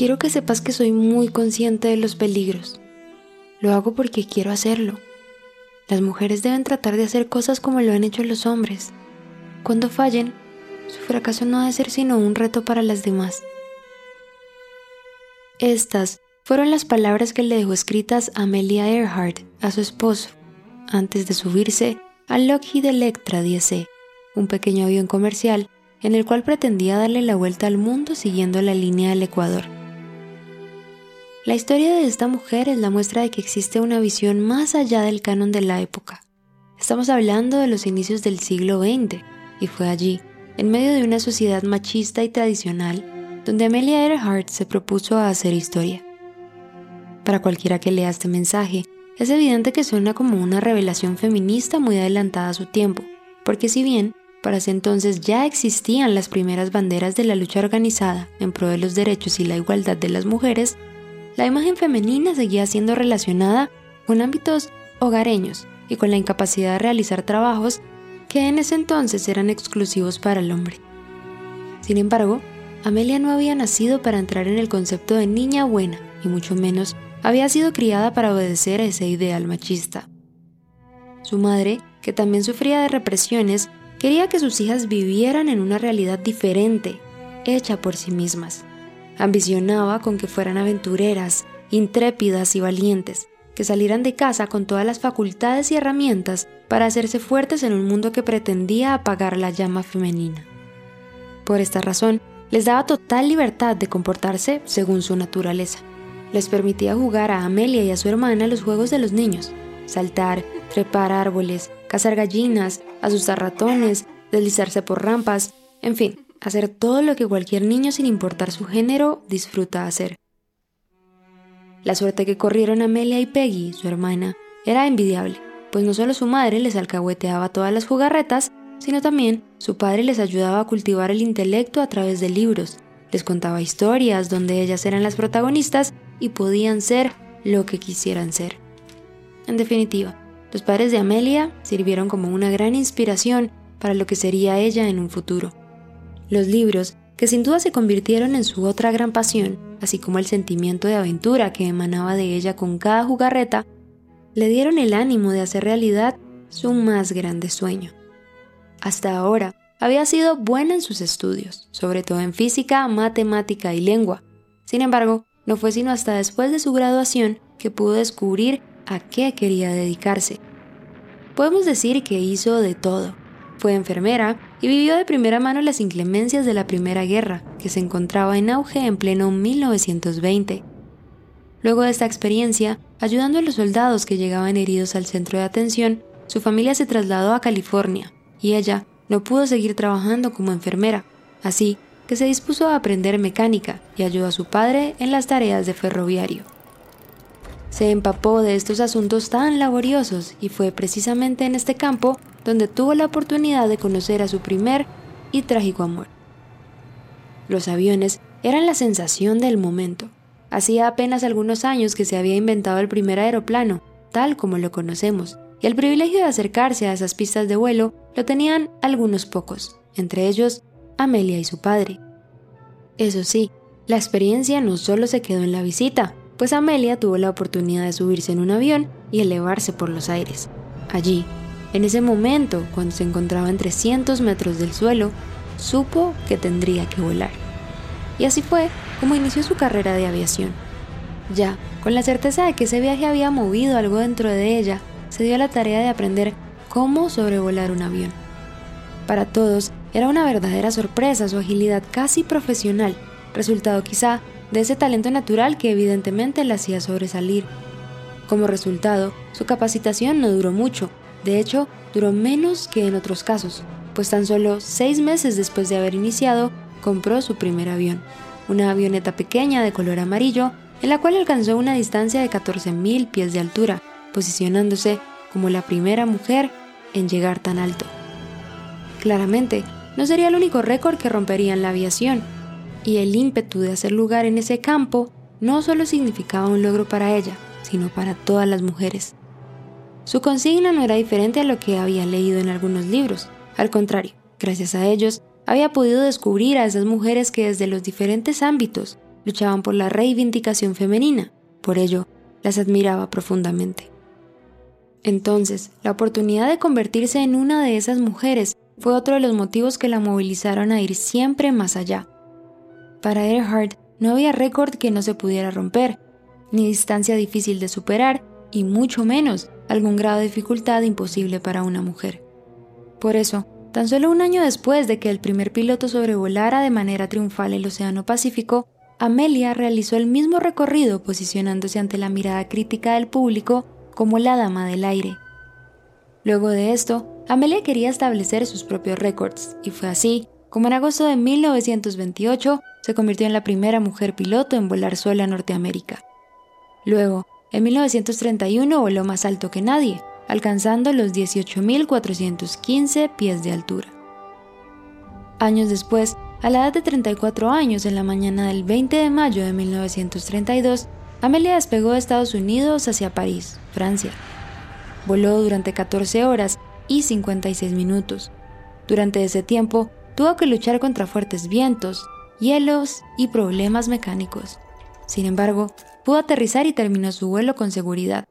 Quiero que sepas que soy muy consciente de los peligros. Lo hago porque quiero hacerlo. Las mujeres deben tratar de hacer cosas como lo han hecho los hombres. Cuando fallen, su fracaso no debe ser sino un reto para las demás. Estas fueron las palabras que le dejó escritas Amelia Earhart a su esposo antes de subirse al Lockheed Electra 10 un pequeño avión comercial en el cual pretendía darle la vuelta al mundo siguiendo la línea del Ecuador. La historia de esta mujer es la muestra de que existe una visión más allá del canon de la época. Estamos hablando de los inicios del siglo XX, y fue allí, en medio de una sociedad machista y tradicional, donde Amelia Earhart se propuso a hacer historia. Para cualquiera que lea este mensaje, es evidente que suena como una revelación feminista muy adelantada a su tiempo, porque si bien para ese entonces ya existían las primeras banderas de la lucha organizada en pro de los derechos y la igualdad de las mujeres, la imagen femenina seguía siendo relacionada con ámbitos hogareños y con la incapacidad de realizar trabajos que en ese entonces eran exclusivos para el hombre. Sin embargo, Amelia no había nacido para entrar en el concepto de niña buena, y mucho menos había sido criada para obedecer a ese ideal machista. Su madre, que también sufría de represiones, quería que sus hijas vivieran en una realidad diferente, hecha por sí mismas. Ambicionaba con que fueran aventureras, intrépidas y valientes, que salieran de casa con todas las facultades y herramientas para hacerse fuertes en un mundo que pretendía apagar la llama femenina. Por esta razón, les daba total libertad de comportarse según su naturaleza. Les permitía jugar a Amelia y a su hermana los juegos de los niños, saltar, trepar árboles, cazar gallinas, asustar ratones, deslizarse por rampas, en fin, hacer todo lo que cualquier niño sin importar su género disfruta hacer. La suerte que corrieron Amelia y Peggy, su hermana, era envidiable, pues no solo su madre les alcahueteaba todas las jugarretas, sino también su padre les ayudaba a cultivar el intelecto a través de libros, les contaba historias donde ellas eran las protagonistas y podían ser lo que quisieran ser. En definitiva, los padres de Amelia sirvieron como una gran inspiración para lo que sería ella en un futuro. Los libros, que sin duda se convirtieron en su otra gran pasión, así como el sentimiento de aventura que emanaba de ella con cada jugarreta, le dieron el ánimo de hacer realidad su más grande sueño. Hasta ahora, había sido buena en sus estudios, sobre todo en física, matemática y lengua. Sin embargo, no fue sino hasta después de su graduación que pudo descubrir a qué quería dedicarse. Podemos decir que hizo de todo, fue enfermera y vivió de primera mano las inclemencias de la Primera Guerra, que se encontraba en auge en pleno 1920. Luego de esta experiencia, ayudando a los soldados que llegaban heridos al centro de atención, su familia se trasladó a California y ella no pudo seguir trabajando como enfermera, así que se dispuso a aprender mecánica y ayudó a su padre en las tareas de ferroviario. Se empapó de estos asuntos tan laboriosos y fue precisamente en este campo donde tuvo la oportunidad de conocer a su primer y trágico amor. Los aviones eran la sensación del momento. Hacía apenas algunos años que se había inventado el primer aeroplano, tal como lo conocemos, y el privilegio de acercarse a esas pistas de vuelo lo tenían algunos pocos, entre ellos Amelia y su padre. Eso sí, la experiencia no solo se quedó en la visita, pues Amelia tuvo la oportunidad de subirse en un avión y elevarse por los aires. Allí, en ese momento, cuando se encontraba en 300 metros del suelo, supo que tendría que volar. Y así fue como inició su carrera de aviación. Ya, con la certeza de que ese viaje había movido algo dentro de ella, se dio a la tarea de aprender cómo sobrevolar un avión. Para todos era una verdadera sorpresa su agilidad casi profesional, resultado quizá de ese talento natural que evidentemente la hacía sobresalir. Como resultado, su capacitación no duró mucho, de hecho, duró menos que en otros casos, pues tan solo seis meses después de haber iniciado, compró su primer avión, una avioneta pequeña de color amarillo, en la cual alcanzó una distancia de 14.000 pies de altura, posicionándose como la primera mujer en llegar tan alto. Claramente, no sería el único récord que rompería en la aviación, y el ímpetu de hacer lugar en ese campo no solo significaba un logro para ella, sino para todas las mujeres. Su consigna no era diferente a lo que había leído en algunos libros, al contrario, gracias a ellos, había podido descubrir a esas mujeres que desde los diferentes ámbitos luchaban por la reivindicación femenina, por ello las admiraba profundamente. Entonces, la oportunidad de convertirse en una de esas mujeres fue otro de los motivos que la movilizaron a ir siempre más allá. Para Earhart no había récord que no se pudiera romper, ni distancia difícil de superar, y mucho menos algún grado de dificultad imposible para una mujer. Por eso, tan solo un año después de que el primer piloto sobrevolara de manera triunfal el Océano Pacífico, Amelia realizó el mismo recorrido posicionándose ante la mirada crítica del público como la dama del aire. Luego de esto, Amelia quería establecer sus propios récords, y fue así como en agosto de 1928 se convirtió en la primera mujer piloto en volar sola a Norteamérica. Luego, en 1931 voló más alto que nadie, alcanzando los 18.415 pies de altura. Años después, a la edad de 34 años, en la mañana del 20 de mayo de 1932, Amelia despegó de Estados Unidos hacia París, Francia. Voló durante 14 horas y 56 minutos. Durante ese tiempo, tuvo que luchar contra fuertes vientos, hielos y problemas mecánicos. Sin embargo, pudo aterrizar y terminó su vuelo con seguridad.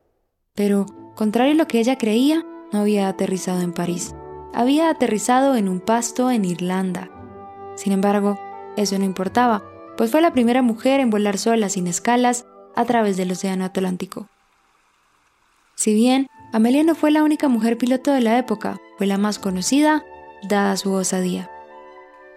Pero, contrario a lo que ella creía, no había aterrizado en París. Había aterrizado en un pasto en Irlanda. Sin embargo, eso no importaba, pues fue la primera mujer en volar sola sin escalas a través del Océano Atlántico. Si bien Amelia no fue la única mujer piloto de la época, fue la más conocida, dada su osadía.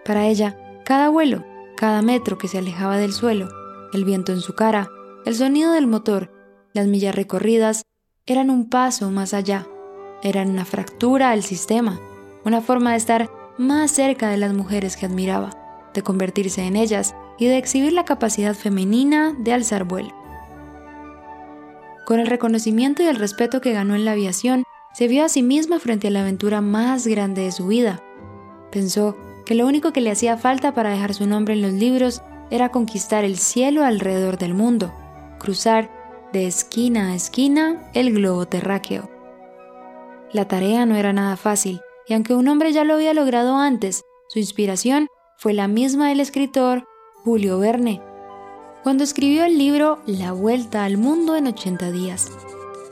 Para ella, cada vuelo, cada metro que se alejaba del suelo, el viento en su cara, el sonido del motor, las millas recorridas, eran un paso más allá, eran una fractura al sistema, una forma de estar más cerca de las mujeres que admiraba, de convertirse en ellas y de exhibir la capacidad femenina de alzar vuelo. Con el reconocimiento y el respeto que ganó en la aviación, se vio a sí misma frente a la aventura más grande de su vida. Pensó que lo único que le hacía falta para dejar su nombre en los libros era conquistar el cielo alrededor del mundo, cruzar de esquina a esquina el globo terráqueo. La tarea no era nada fácil, y aunque un hombre ya lo había logrado antes, su inspiración fue la misma del escritor Julio Verne, cuando escribió el libro La Vuelta al Mundo en 80 días.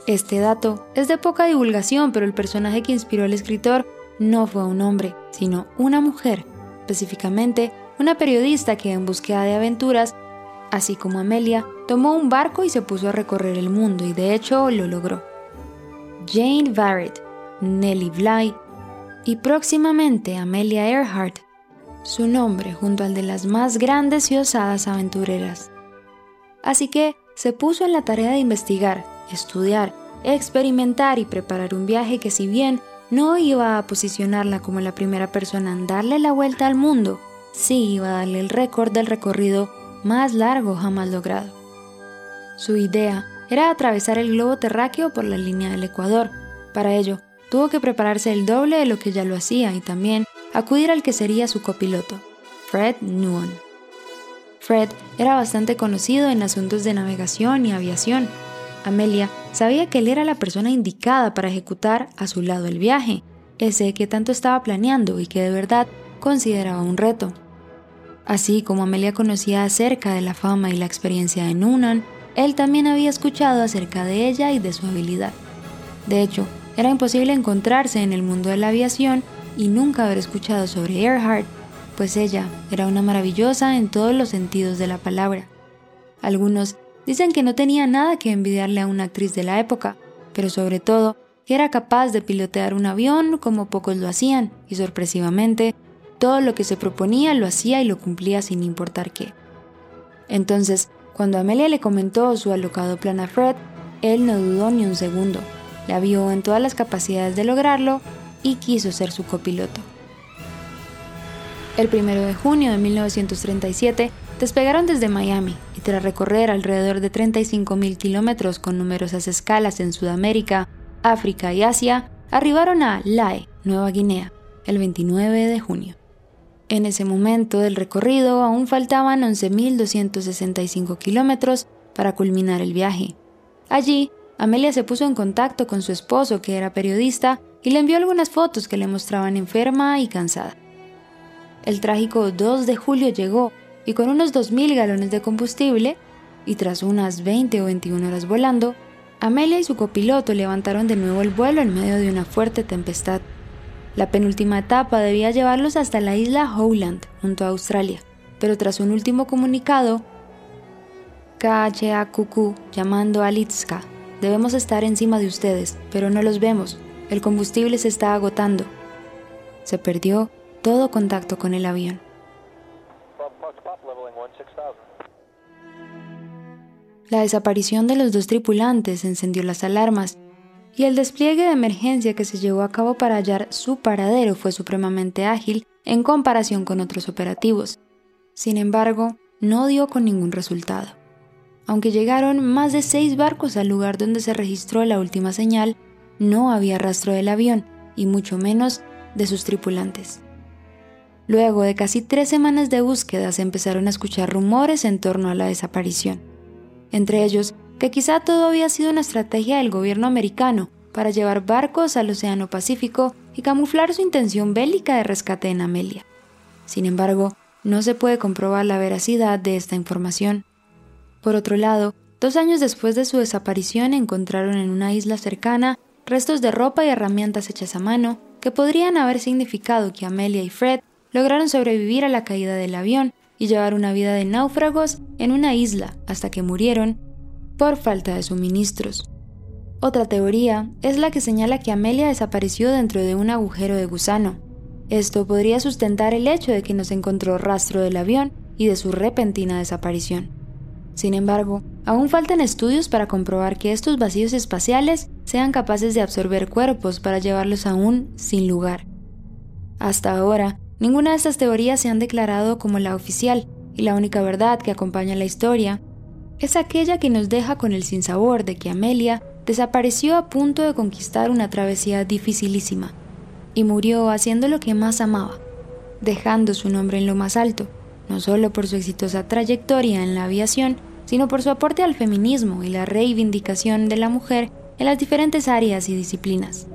Este dato es de poca divulgación, pero el personaje que inspiró al escritor no fue un hombre, sino una mujer, específicamente una periodista que en búsqueda de aventuras, así como Amelia, tomó un barco y se puso a recorrer el mundo y de hecho lo logró. Jane Barrett, Nellie Bly y próximamente Amelia Earhart, su nombre junto al de las más grandes y osadas aventureras. Así que se puso en la tarea de investigar, estudiar, experimentar y preparar un viaje que si bien no iba a posicionarla como la primera persona en darle la vuelta al mundo, sí iba a darle el récord del recorrido más largo jamás logrado. Su idea era atravesar el globo terráqueo por la línea del Ecuador. Para ello, tuvo que prepararse el doble de lo que ya lo hacía y también acudir al que sería su copiloto, Fred Nuon. Fred era bastante conocido en asuntos de navegación y aviación. Amelia sabía que él era la persona indicada para ejecutar a su lado el viaje, ese que tanto estaba planeando y que de verdad consideraba un reto. Así como Amelia conocía acerca de la fama y la experiencia de Noonan, él también había escuchado acerca de ella y de su habilidad. De hecho, era imposible encontrarse en el mundo de la aviación y nunca haber escuchado sobre Earhart, pues ella era una maravillosa en todos los sentidos de la palabra. Algunos dicen que no tenía nada que envidiarle a una actriz de la época, pero sobre todo que era capaz de pilotear un avión como pocos lo hacían, y sorpresivamente, todo lo que se proponía lo hacía y lo cumplía sin importar qué. Entonces, cuando Amelia le comentó su alocado plan a Fred, él no dudó ni un segundo, la vio en todas las capacidades de lograrlo y quiso ser su copiloto. El 1 de junio de 1937 despegaron desde Miami y tras recorrer alrededor de 35.000 kilómetros con numerosas escalas en Sudamérica, África y Asia, arribaron a Lae, Nueva Guinea, el 29 de junio. En ese momento del recorrido aún faltaban 11.265 kilómetros para culminar el viaje. Allí, Amelia se puso en contacto con su esposo, que era periodista, y le envió algunas fotos que le mostraban enferma y cansada. El trágico 2 de julio llegó y con unos 2.000 galones de combustible, y tras unas 20 o 21 horas volando, Amelia y su copiloto levantaron de nuevo el vuelo en medio de una fuerte tempestad. La penúltima etapa debía llevarlos hasta la isla Howland, junto a Australia, pero tras un último comunicado, KHAQQ llamando a Litska, debemos estar encima de ustedes, pero no los vemos, el combustible se está agotando. Se perdió todo contacto con el avión. La desaparición de los dos tripulantes encendió las alarmas y el despliegue de emergencia que se llevó a cabo para hallar su paradero fue supremamente ágil en comparación con otros operativos. Sin embargo, no dio con ningún resultado. Aunque llegaron más de seis barcos al lugar donde se registró la última señal, no había rastro del avión y mucho menos de sus tripulantes. Luego de casi tres semanas de búsqueda se empezaron a escuchar rumores en torno a la desaparición. Entre ellos, que quizá todo había sido una estrategia del gobierno americano para llevar barcos al Océano Pacífico y camuflar su intención bélica de rescate en Amelia. Sin embargo, no se puede comprobar la veracidad de esta información. Por otro lado, dos años después de su desaparición encontraron en una isla cercana restos de ropa y herramientas hechas a mano que podrían haber significado que Amelia y Fred lograron sobrevivir a la caída del avión y llevar una vida de náufragos en una isla hasta que murieron por falta de suministros. Otra teoría es la que señala que Amelia desapareció dentro de un agujero de gusano. Esto podría sustentar el hecho de que no se encontró rastro del avión y de su repentina desaparición. Sin embargo, aún faltan estudios para comprobar que estos vacíos espaciales sean capaces de absorber cuerpos para llevarlos aún sin lugar. Hasta ahora, Ninguna de estas teorías se han declarado como la oficial, y la única verdad que acompaña la historia es aquella que nos deja con el sinsabor de que Amelia desapareció a punto de conquistar una travesía dificilísima, y murió haciendo lo que más amaba, dejando su nombre en lo más alto, no solo por su exitosa trayectoria en la aviación, sino por su aporte al feminismo y la reivindicación de la mujer en las diferentes áreas y disciplinas.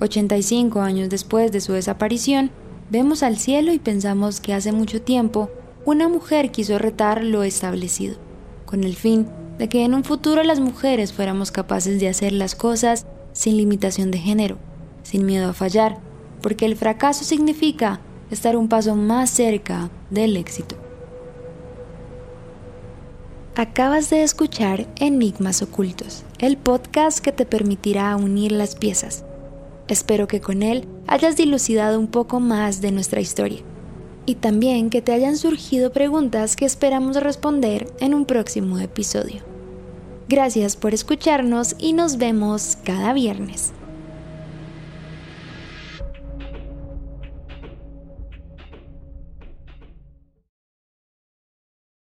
85 años después de su desaparición, Vemos al cielo y pensamos que hace mucho tiempo una mujer quiso retar lo establecido, con el fin de que en un futuro las mujeres fuéramos capaces de hacer las cosas sin limitación de género, sin miedo a fallar, porque el fracaso significa estar un paso más cerca del éxito. Acabas de escuchar Enigmas Ocultos, el podcast que te permitirá unir las piezas Espero que con él hayas dilucidado un poco más de nuestra historia y también que te hayan surgido preguntas que esperamos responder en un próximo episodio. Gracias por escucharnos y nos vemos cada viernes.